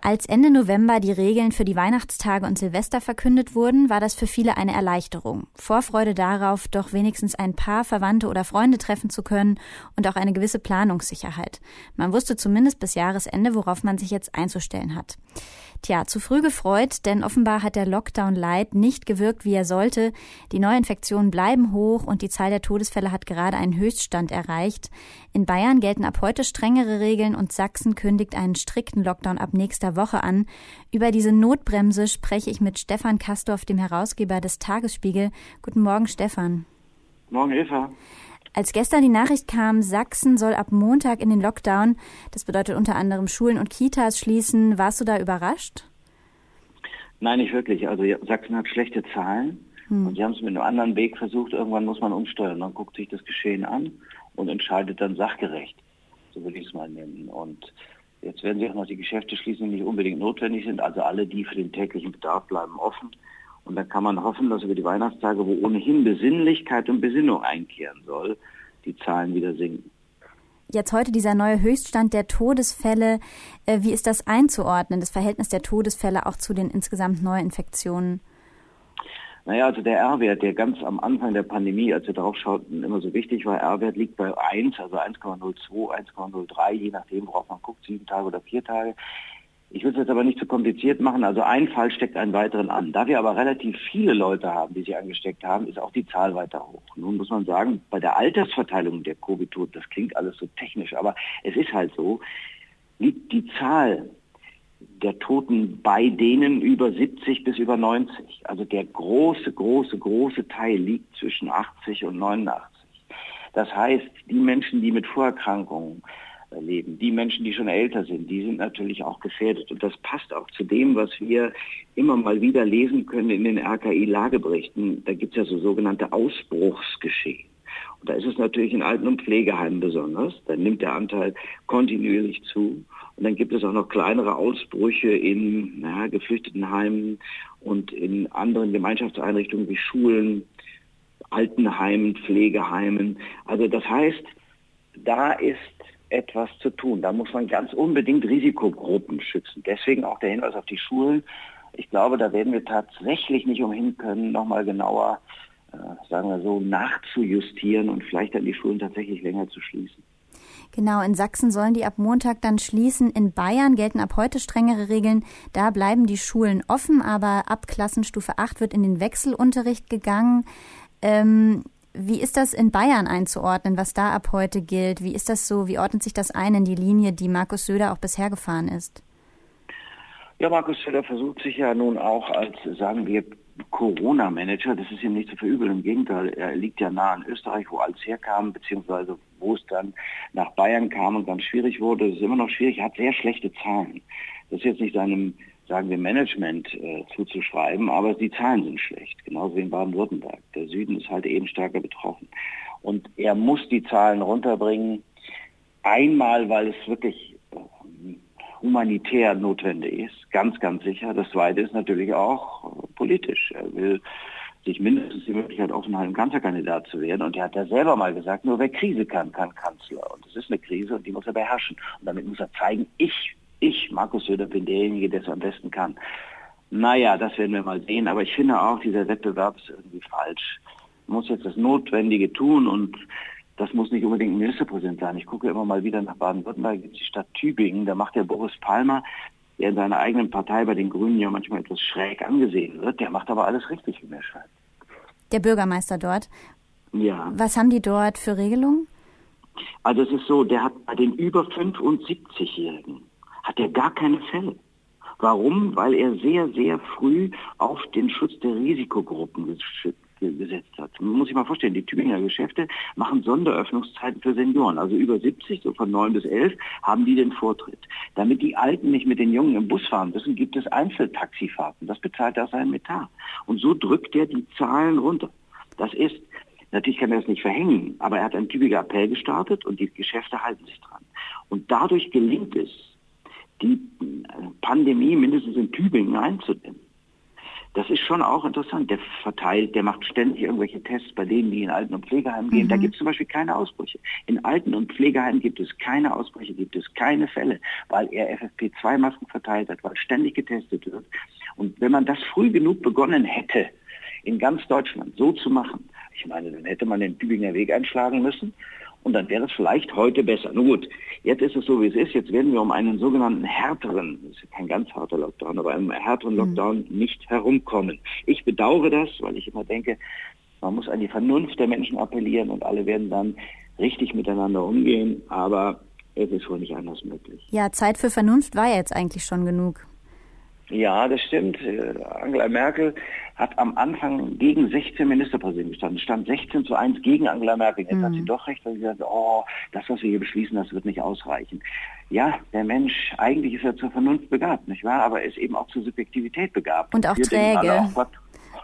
Als Ende November die Regeln für die Weihnachtstage und Silvester verkündet wurden, war das für viele eine Erleichterung. Vorfreude darauf, doch wenigstens ein paar Verwandte oder Freunde treffen zu können und auch eine gewisse Planungssicherheit. Man wusste zumindest bis Jahresende, worauf man sich jetzt einzustellen hat. Tja, zu früh gefreut, denn offenbar hat der Lockdown Light nicht gewirkt, wie er sollte. Die Neuinfektionen bleiben hoch und die Zahl der Todesfälle hat gerade einen Höchststand erreicht. In Bayern gelten ab heute strengere Regeln und Sachsen kündigt einen strikten Lockdown ab nächster Woche an. Über diese Notbremse spreche ich mit Stefan Kastorf, dem Herausgeber des Tagesspiegel. Guten Morgen, Stefan. Morgen, Eva. Als gestern die Nachricht kam, Sachsen soll ab Montag in den Lockdown, das bedeutet unter anderem Schulen und Kitas schließen, warst du da überrascht? Nein, nicht wirklich. Also Sachsen hat schlechte Zahlen hm. und sie haben es mit einem anderen Weg versucht. Irgendwann muss man umsteuern. Man guckt sich das Geschehen an und entscheidet dann sachgerecht. So würde ich es mal nennen. Und jetzt werden sie auch noch die Geschäfte schließen, die nicht unbedingt notwendig sind. Also alle, die für den täglichen Bedarf bleiben, offen. Und dann kann man hoffen, dass über die Weihnachtstage, wo ohnehin Besinnlichkeit und Besinnung einkehren soll, die Zahlen wieder sinken. Jetzt heute dieser neue Höchststand der Todesfälle. Äh, wie ist das einzuordnen, das Verhältnis der Todesfälle auch zu den insgesamt Neuinfektionen? Naja, also der R-Wert, der ganz am Anfang der Pandemie, als wir drauf schauten, immer so wichtig war, R-Wert liegt bei 1, also 1,02, 1,03, je nachdem, worauf man guckt, sieben Tage oder vier Tage. Ich will es jetzt aber nicht zu kompliziert machen. Also ein Fall steckt einen weiteren an. Da wir aber relativ viele Leute haben, die sich angesteckt haben, ist auch die Zahl weiter hoch. Nun muss man sagen, bei der Altersverteilung der Covid-Toten, das klingt alles so technisch, aber es ist halt so, liegt die Zahl der Toten bei denen über 70 bis über 90. Also der große, große, große Teil liegt zwischen 80 und 89. Das heißt, die Menschen, die mit Vorerkrankungen leben. Die Menschen, die schon älter sind, die sind natürlich auch gefährdet. Und das passt auch zu dem, was wir immer mal wieder lesen können in den RKI-Lageberichten. Da gibt es ja so sogenannte Ausbruchsgeschehen. Und da ist es natürlich in Alten- und Pflegeheimen besonders. Da nimmt der Anteil kontinuierlich zu. Und dann gibt es auch noch kleinere Ausbrüche in naja, Geflüchtetenheimen und in anderen Gemeinschaftseinrichtungen wie Schulen, Altenheimen, Pflegeheimen. Also das heißt, da ist etwas zu tun. Da muss man ganz unbedingt Risikogruppen schützen. Deswegen auch der Hinweis auf die Schulen. Ich glaube, da werden wir tatsächlich nicht umhin können, nochmal genauer, sagen wir so, nachzujustieren und vielleicht dann die Schulen tatsächlich länger zu schließen. Genau, in Sachsen sollen die ab Montag dann schließen. In Bayern gelten ab heute strengere Regeln. Da bleiben die Schulen offen, aber ab Klassenstufe 8 wird in den Wechselunterricht gegangen. Ähm, wie ist das in Bayern einzuordnen, was da ab heute gilt? Wie ist das so? Wie ordnet sich das ein in die Linie, die Markus Söder auch bisher gefahren ist? Ja, Markus Söder versucht sich ja nun auch als, sagen wir, Corona-Manager, das ist ihm nicht zu verübeln, im Gegenteil, er liegt ja nah an Österreich, wo alles herkam, beziehungsweise wo es dann nach Bayern kam und dann schwierig wurde. Das ist immer noch schwierig, er hat sehr schlechte Zahlen. Das ist jetzt nicht seinem sagen wir, Management äh, zuzuschreiben, aber die Zahlen sind schlecht, genauso wie in Baden-Württemberg. Der Süden ist halt eben stärker betroffen. Und er muss die Zahlen runterbringen, einmal, weil es wirklich humanitär notwendig ist, ganz, ganz sicher. Das Zweite ist natürlich auch politisch. Er will sich mindestens die Möglichkeit offen halten, Kanzlerkandidat zu werden. Und er hat ja selber mal gesagt, nur wer Krise kann, kann Kanzler. Und es ist eine Krise und die muss er beherrschen. Und damit muss er zeigen, ich ich, Markus Söder, bin derjenige, der es am besten kann. Naja, das werden wir mal sehen. Aber ich finde auch, dieser Wettbewerb ist irgendwie falsch. Man muss jetzt das Notwendige tun und das muss nicht unbedingt ein Ministerpräsident sein. Ich gucke immer mal wieder nach Baden-Württemberg, die Stadt Tübingen, da macht der Boris Palmer, der in seiner eigenen Partei bei den Grünen ja manchmal etwas schräg angesehen wird, der macht aber alles richtig, wie mir scheint. Der Bürgermeister dort. Ja. Was haben die dort für Regelungen? Also es ist so, der hat bei den über 75-Jährigen hat er gar keine Fälle. Warum? Weil er sehr, sehr früh auf den Schutz der Risikogruppen gesetzt hat. Man muss sich mal vorstellen, die Tübinger Geschäfte machen Sonderöffnungszeiten für Senioren. Also über 70, so von 9 bis 11, haben die den Vortritt. Damit die Alten nicht mit den Jungen im Bus fahren müssen, gibt es Einzeltaxifahrten. Das bezahlt er aus seinem Etat. Und so drückt er die Zahlen runter. Das ist, natürlich kann er das nicht verhängen, aber er hat einen Tübinger Appell gestartet und die Geschäfte halten sich dran. Und dadurch gelingt es, die Pandemie mindestens in Tübingen einzudämmen. Das ist schon auch interessant. Der verteilt, der macht ständig irgendwelche Tests bei denen, die in Alten- und Pflegeheimen gehen. Mhm. Da gibt es zum Beispiel keine Ausbrüche. In Alten- und Pflegeheimen gibt es keine Ausbrüche, gibt es keine Fälle, weil er FFP2-Masken verteilt hat, weil ständig getestet wird. Und wenn man das früh genug begonnen hätte, in ganz Deutschland so zu machen, ich meine, dann hätte man den Tübinger Weg einschlagen müssen und dann wäre es vielleicht heute besser. Nun gut, jetzt ist es so, wie es ist. Jetzt werden wir um einen sogenannten härteren, das ist kein ganz harter Lockdown, aber einen härteren mhm. Lockdown mhm. nicht herumkommen. Ich bedauere das, weil ich immer denke, man muss an die Vernunft der Menschen appellieren und alle werden dann richtig miteinander umgehen. Aber es ist wohl nicht anders möglich. Ja, Zeit für Vernunft war ja jetzt eigentlich schon genug. Ja, das stimmt. Äh, Angela Merkel hat am Anfang gegen 16 Ministerpräsidenten gestanden. Stand 16 zu 1 gegen Angela Merkel. Jetzt mhm. hat sie doch recht, weil sie gesagt oh, das, was wir hier beschließen, das wird nicht ausreichen. Ja, der Mensch, eigentlich ist er zur Vernunft begabt, nicht wahr? Aber er ist eben auch zur Subjektivität begabt. Und auch wir träge. Alle, oh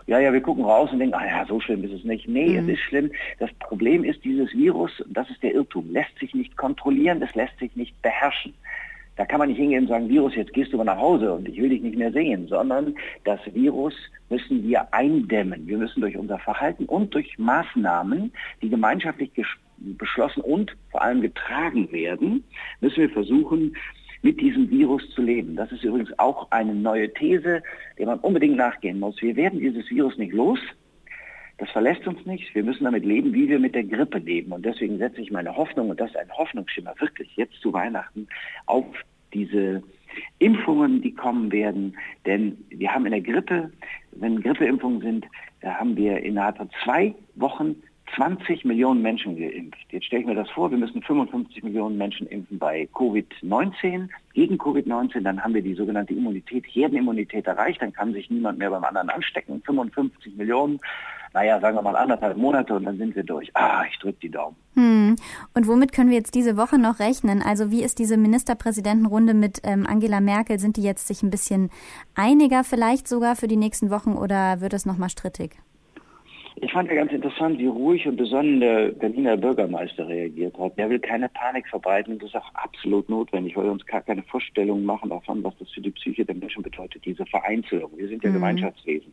ja, ja, wir gucken raus und denken, ah ja, so schlimm ist es nicht. Nee, mhm. es ist schlimm. Das Problem ist, dieses Virus, das ist der Irrtum, lässt sich nicht kontrollieren, das lässt sich nicht beherrschen. Da kann man nicht hingehen und sagen, Virus, jetzt gehst du mal nach Hause und ich will dich nicht mehr sehen, sondern das Virus müssen wir eindämmen. Wir müssen durch unser Verhalten und durch Maßnahmen, die gemeinschaftlich beschlossen und vor allem getragen werden, müssen wir versuchen, mit diesem Virus zu leben. Das ist übrigens auch eine neue These, der man unbedingt nachgehen muss. Wir werden dieses Virus nicht los. Das verlässt uns nicht. Wir müssen damit leben, wie wir mit der Grippe leben. Und deswegen setze ich meine Hoffnung, und das ist ein Hoffnungsschimmer, wirklich jetzt zu Weihnachten, auf diese Impfungen, die kommen werden. Denn wir haben in der Grippe, wenn Grippeimpfungen sind, da haben wir innerhalb von zwei Wochen 20 Millionen Menschen geimpft. Jetzt stelle ich mir das vor, wir müssen 55 Millionen Menschen impfen bei Covid-19, gegen Covid-19, dann haben wir die sogenannte Immunität, Herdenimmunität erreicht, dann kann sich niemand mehr beim anderen anstecken. 55 Millionen, naja, sagen wir mal anderthalb Monate und dann sind wir durch. Ah, ich drücke die Daumen. Hm. Und womit können wir jetzt diese Woche noch rechnen? Also wie ist diese Ministerpräsidentenrunde mit ähm, Angela Merkel? Sind die jetzt sich ein bisschen einiger vielleicht sogar für die nächsten Wochen oder wird es nochmal strittig? Ich fand ja ganz interessant, wie ruhig und besonnen der Berliner Bürgermeister reagiert hat. Der will keine Panik verbreiten und das ist auch absolut notwendig, weil wir uns gar keine Vorstellungen machen davon, was das für die Psyche der Menschen bedeutet, diese Vereinzelung. Wir sind ja mhm. Gemeinschaftswesen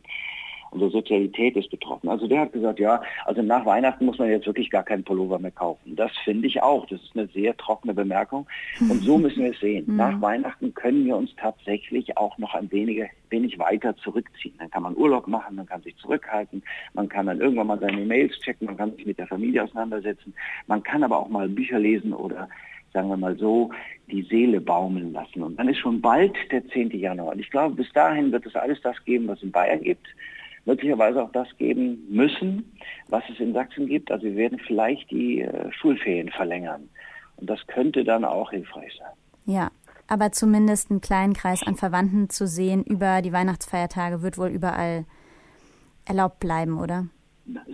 unsere Sozialität ist betroffen. Also der hat gesagt, ja, also nach Weihnachten muss man jetzt wirklich gar keinen Pullover mehr kaufen. Das finde ich auch. Das ist eine sehr trockene Bemerkung. Und so müssen wir es sehen. Mhm. Nach Weihnachten können wir uns tatsächlich auch noch ein wenig, wenig weiter zurückziehen. Dann kann man Urlaub machen, man kann sich zurückhalten, man kann dann irgendwann mal seine Mails checken, man kann sich mit der Familie auseinandersetzen, man kann aber auch mal Bücher lesen oder sagen wir mal so, die Seele baumeln lassen. Und dann ist schon bald der 10. Januar. Und ich glaube, bis dahin wird es alles das geben, was in Bayern gibt möglicherweise auch das geben müssen, was es in Sachsen gibt. Also wir werden vielleicht die äh, Schulferien verlängern. Und das könnte dann auch hilfreich sein. Ja, aber zumindest einen kleinen Kreis an Verwandten zu sehen über die Weihnachtsfeiertage wird wohl überall erlaubt bleiben, oder?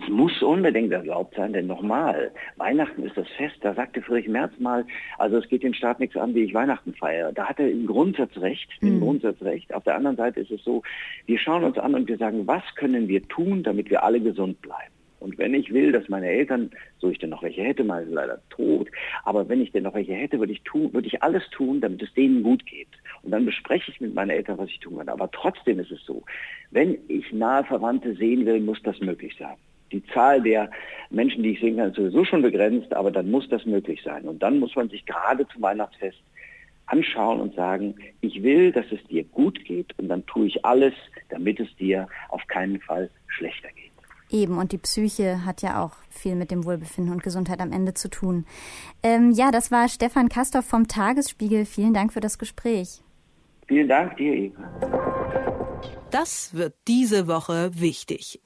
Es muss unbedingt erlaubt sein, denn nochmal, Weihnachten ist das Fest. Da sagte Friedrich Merz mal, also es geht den Staat nichts an, wie ich Weihnachten feiere. Da hat er im Grundsatz recht, im mhm. Grundsatz recht. Auf der anderen Seite ist es so, wir schauen uns an und wir sagen, was können wir tun, damit wir alle gesund bleiben? Und wenn ich will, dass meine Eltern, so ich denn noch welche hätte, mal leider tot, aber wenn ich denn noch welche hätte, würde ich tun, würde ich alles tun, damit es denen gut geht. Und dann bespreche ich mit meinen Eltern, was ich tun kann. Aber trotzdem ist es so, wenn ich nahe Verwandte sehen will, muss das möglich sein. Die Zahl der Menschen, die ich sehen kann, ist sowieso schon begrenzt, aber dann muss das möglich sein. Und dann muss man sich gerade zum Weihnachtsfest anschauen und sagen, ich will, dass es dir gut geht und dann tue ich alles, damit es dir auf keinen Fall schlechter geht. Eben, und die Psyche hat ja auch viel mit dem Wohlbefinden und Gesundheit am Ende zu tun. Ähm, ja, das war Stefan Kastorf vom Tagesspiegel. Vielen Dank für das Gespräch. Vielen Dank dir, Eva. Das wird diese Woche wichtig.